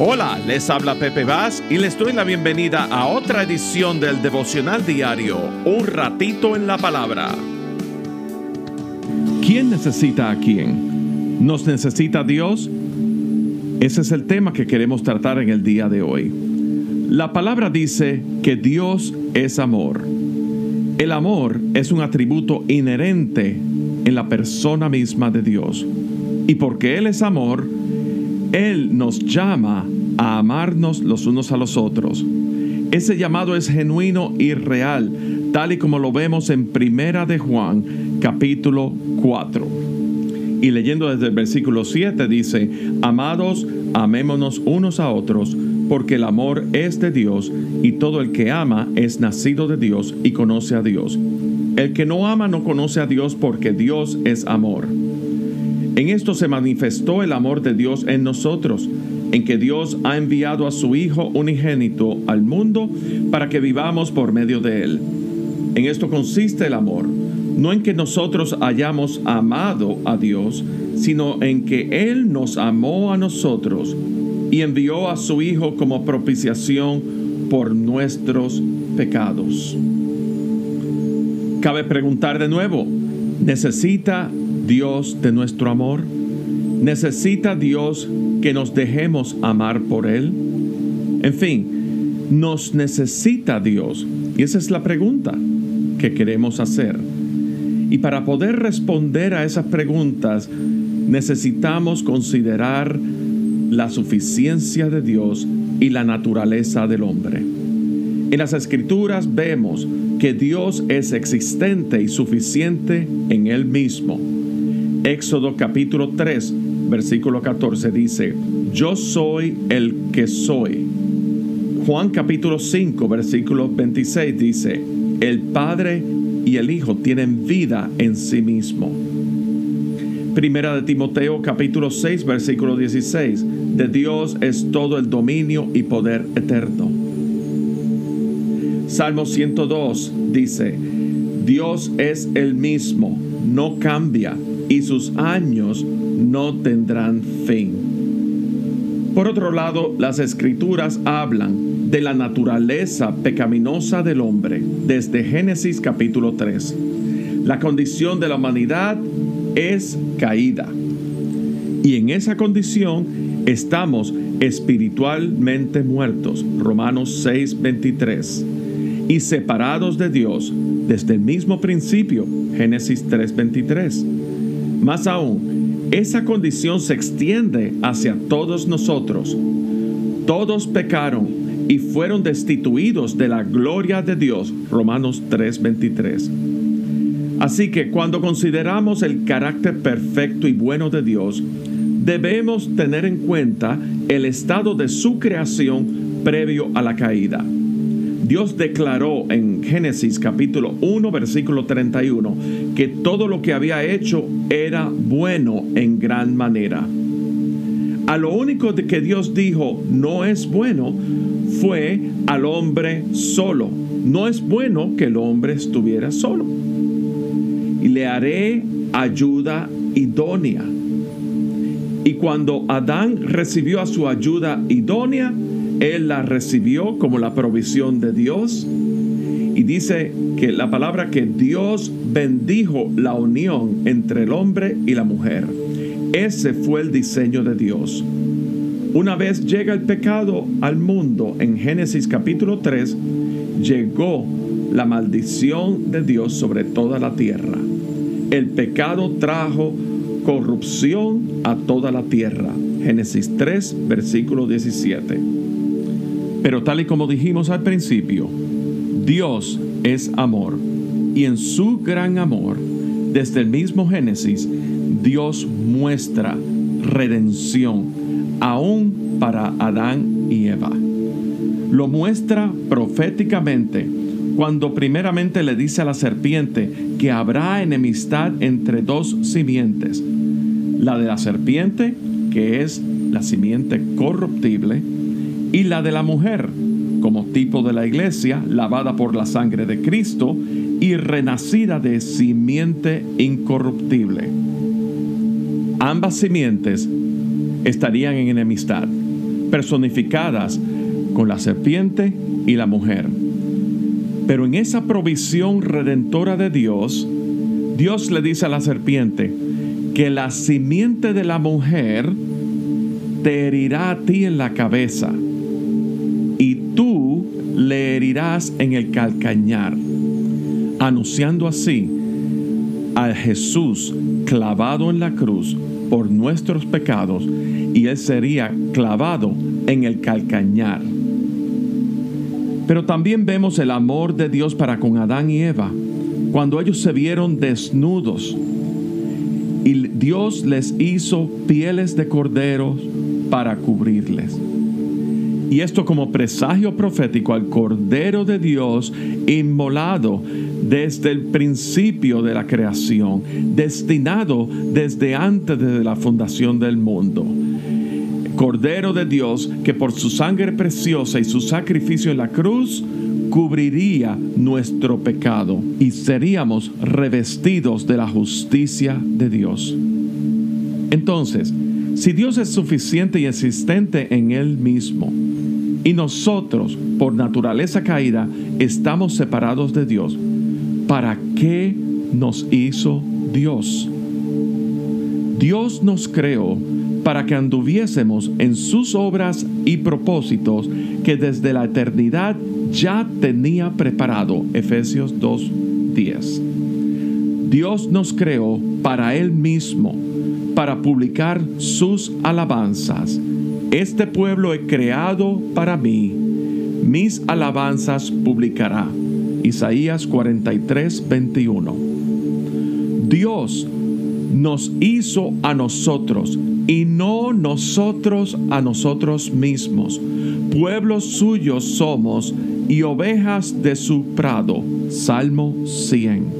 Hola, les habla Pepe Vaz y les doy la bienvenida a otra edición del devocional diario, Un ratito en la palabra. ¿Quién necesita a quién? ¿Nos necesita Dios? Ese es el tema que queremos tratar en el día de hoy. La palabra dice que Dios es amor. El amor es un atributo inherente en la persona misma de Dios. Y porque Él es amor, Él nos llama a amarnos los unos a los otros. Ese llamado es genuino y real, tal y como lo vemos en Primera de Juan, capítulo 4. Y leyendo desde el versículo 7 dice, Amados, amémonos unos a otros, porque el amor es de Dios, y todo el que ama es nacido de Dios y conoce a Dios. El que no ama no conoce a Dios porque Dios es amor. En esto se manifestó el amor de Dios en nosotros, en que Dios ha enviado a su Hijo unigénito al mundo para que vivamos por medio de Él. En esto consiste el amor, no en que nosotros hayamos amado a Dios, sino en que Él nos amó a nosotros y envió a su Hijo como propiciación por nuestros pecados. Cabe preguntar de nuevo, ¿necesita Dios de nuestro amor? ¿Necesita Dios que nos dejemos amar por Él? En fin, nos necesita Dios. Y esa es la pregunta que queremos hacer. Y para poder responder a esas preguntas, necesitamos considerar la suficiencia de Dios y la naturaleza del hombre. En las escrituras vemos que Dios es existente y suficiente en Él mismo. Éxodo capítulo 3, versículo 14 dice, Yo soy el que soy. Juan capítulo 5, versículo 26 dice, El Padre y el Hijo tienen vida en sí mismo. Primera de Timoteo capítulo 6, versículo 16, De Dios es todo el dominio y poder eterno. Salmo 102 dice, Dios es el mismo, no cambia, y sus años no tendrán fin. Por otro lado, las escrituras hablan de la naturaleza pecaminosa del hombre desde Génesis capítulo 3. La condición de la humanidad es caída. Y en esa condición estamos espiritualmente muertos. Romanos 6:23. Y separados de Dios desde el mismo principio. Génesis 3:23. Más aún, esa condición se extiende hacia todos nosotros. Todos pecaron y fueron destituidos de la gloria de Dios. Romanos 3:23. Así que cuando consideramos el carácter perfecto y bueno de Dios, debemos tener en cuenta el estado de su creación previo a la caída. Dios declaró en Génesis capítulo 1 versículo 31 que todo lo que había hecho era bueno en gran manera. A lo único de que Dios dijo no es bueno fue al hombre solo. No es bueno que el hombre estuviera solo. Y le haré ayuda idónea. Y cuando Adán recibió a su ayuda idónea, él la recibió como la provisión de Dios. Y dice que la palabra que Dios bendijo la unión entre el hombre y la mujer. Ese fue el diseño de Dios. Una vez llega el pecado al mundo en Génesis capítulo 3, llegó la maldición de Dios sobre toda la tierra. El pecado trajo corrupción a toda la tierra. Génesis 3, versículo 17. Pero tal y como dijimos al principio, Dios es amor. Y en su gran amor, desde el mismo Génesis, Dios muestra redención aún para Adán y Eva. Lo muestra proféticamente cuando primeramente le dice a la serpiente que habrá enemistad entre dos simientes. La de la serpiente, que es la simiente corruptible, y la de la mujer, como tipo de la iglesia, lavada por la sangre de Cristo y renacida de simiente incorruptible. Ambas simientes estarían en enemistad. personificadas con la serpiente y la mujer. Pero en esa provisión redentora de Dios, Dios le dice a la serpiente que la simiente de la mujer te herirá a ti en la cabeza y tú le herirás en el calcañar, anunciando así al Jesús clavado en la cruz por nuestros pecados y él sería clavado en el calcañar. Pero también vemos el amor de Dios para con Adán y Eva, cuando ellos se vieron desnudos y Dios les hizo pieles de corderos para cubrirles. Y esto como presagio profético al Cordero de Dios inmolado desde el principio de la creación, destinado desde antes de la fundación del mundo. Cordero de Dios que por su sangre preciosa y su sacrificio en la cruz cubriría nuestro pecado y seríamos revestidos de la justicia de Dios. Entonces, si Dios es suficiente y existente en Él mismo, y nosotros, por naturaleza caída, estamos separados de Dios, ¿para qué nos hizo Dios? Dios nos creó para que anduviésemos en sus obras y propósitos que desde la eternidad ya tenía preparado. Efesios 2.10. Dios nos creó para Él mismo, para publicar sus alabanzas. Este pueblo he creado para mí, mis alabanzas publicará. Isaías 43, 21. Dios nos hizo a nosotros y no nosotros a nosotros mismos. Pueblos suyos somos y ovejas de su prado. Salmo 100.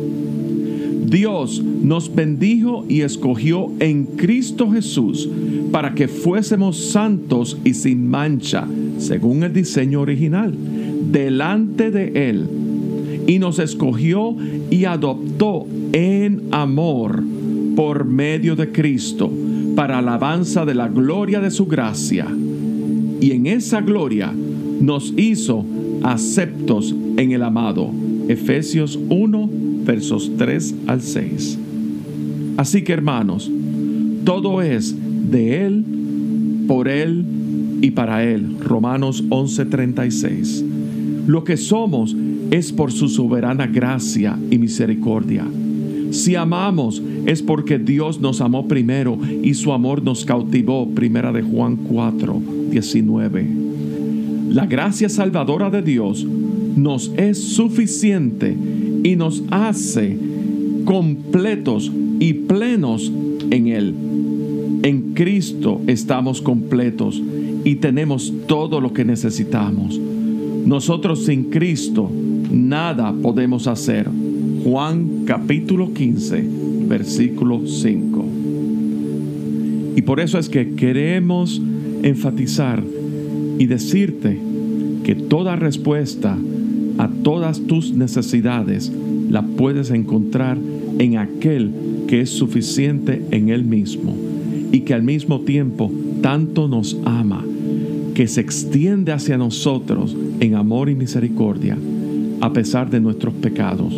Dios nos bendijo y escogió en Cristo Jesús para que fuésemos santos y sin mancha, según el diseño original, delante de Él. Y nos escogió y adoptó en amor por medio de Cristo para alabanza de la gloria de su gracia. Y en esa gloria nos hizo aceptos en el amado. Efesios 1, versos 3 al 6. Así que hermanos, todo es de Él, por Él y para Él. Romanos 36 Lo que somos es por su soberana gracia y misericordia. Si amamos es porque Dios nos amó primero y su amor nos cautivó. Primera de Juan 4, 19. La gracia salvadora de Dios nos es suficiente y nos hace completos y plenos en Él. En Cristo estamos completos y tenemos todo lo que necesitamos. Nosotros sin Cristo nada podemos hacer. Juan capítulo 15 versículo 5. Y por eso es que queremos enfatizar y decirte que toda respuesta a todas tus necesidades la puedes encontrar en aquel que es suficiente en Él mismo y que al mismo tiempo tanto nos ama, que se extiende hacia nosotros en amor y misericordia a pesar de nuestros pecados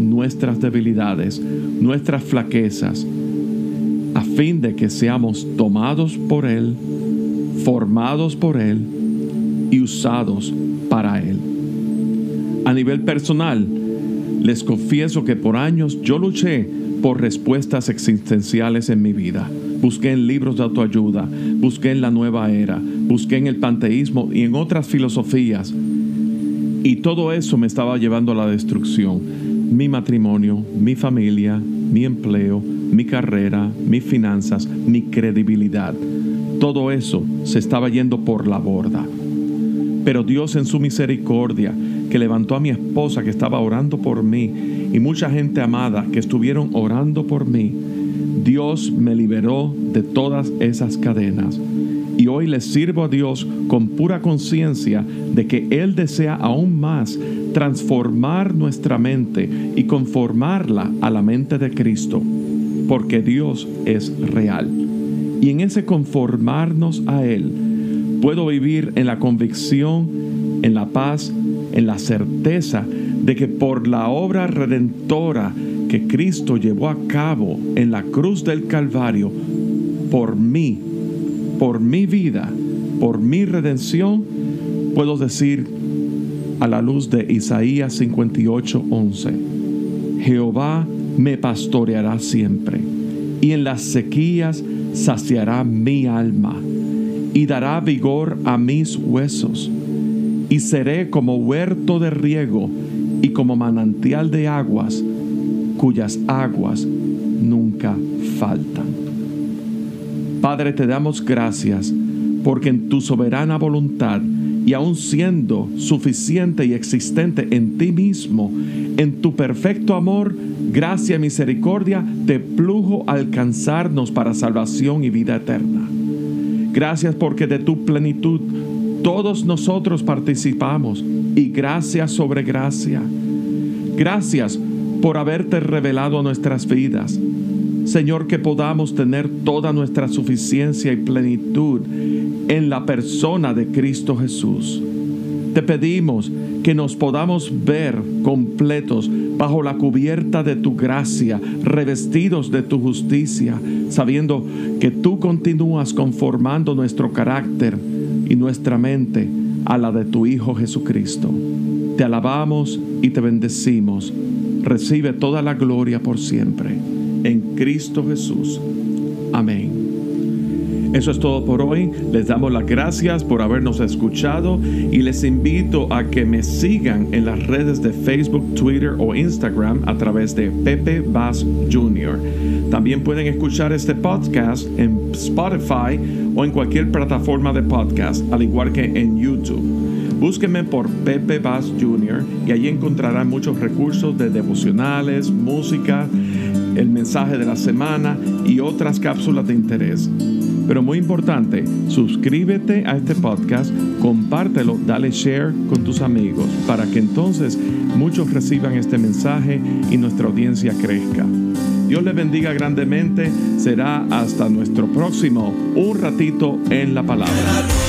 nuestras debilidades, nuestras flaquezas, a fin de que seamos tomados por Él, formados por Él y usados para Él. A nivel personal, les confieso que por años yo luché por respuestas existenciales en mi vida. Busqué en libros de autoayuda, busqué en la nueva era, busqué en el panteísmo y en otras filosofías. Y todo eso me estaba llevando a la destrucción mi matrimonio, mi familia, mi empleo, mi carrera, mis finanzas, mi credibilidad. Todo eso se estaba yendo por la borda. Pero Dios en su misericordia, que levantó a mi esposa que estaba orando por mí y mucha gente amada que estuvieron orando por mí, Dios me liberó de todas esas cadenas y hoy le sirvo a Dios con pura conciencia de que Él desea aún más transformar nuestra mente y conformarla a la mente de Cristo, porque Dios es real. Y en ese conformarnos a Él, puedo vivir en la convicción, en la paz, en la certeza de que por la obra redentora que Cristo llevó a cabo en la cruz del Calvario, por mí, por mi vida, por mi redención, puedo decir a la luz de Isaías 58:11, Jehová me pastoreará siempre, y en las sequías saciará mi alma, y dará vigor a mis huesos, y seré como huerto de riego y como manantial de aguas, cuyas aguas nunca faltan. Padre, te damos gracias porque en tu soberana voluntad, y aun siendo suficiente y existente en ti mismo, en tu perfecto amor, gracia y misericordia, te plujo alcanzarnos para salvación y vida eterna. Gracias porque de tu plenitud todos nosotros participamos y gracias sobre gracia. Gracias por haberte revelado nuestras vidas. Señor, que podamos tener toda nuestra suficiencia y plenitud en la persona de Cristo Jesús. Te pedimos que nos podamos ver completos bajo la cubierta de tu gracia, revestidos de tu justicia, sabiendo que tú continúas conformando nuestro carácter y nuestra mente a la de tu Hijo Jesucristo. Te alabamos y te bendecimos. Recibe toda la gloria por siempre. En Cristo Jesús. Amén. Eso es todo por hoy. Les damos las gracias por habernos escuchado y les invito a que me sigan en las redes de Facebook, Twitter o Instagram a través de Pepe Bass Jr. También pueden escuchar este podcast en Spotify o en cualquier plataforma de podcast, al igual que en YouTube. Búsquenme por Pepe Bass Jr. y allí encontrarán muchos recursos de devocionales, música, el mensaje de la semana y otras cápsulas de interés. Pero muy importante, suscríbete a este podcast, compártelo, dale share con tus amigos para que entonces muchos reciban este mensaje y nuestra audiencia crezca. Dios les bendiga grandemente. Será hasta nuestro próximo Un ratito en la palabra.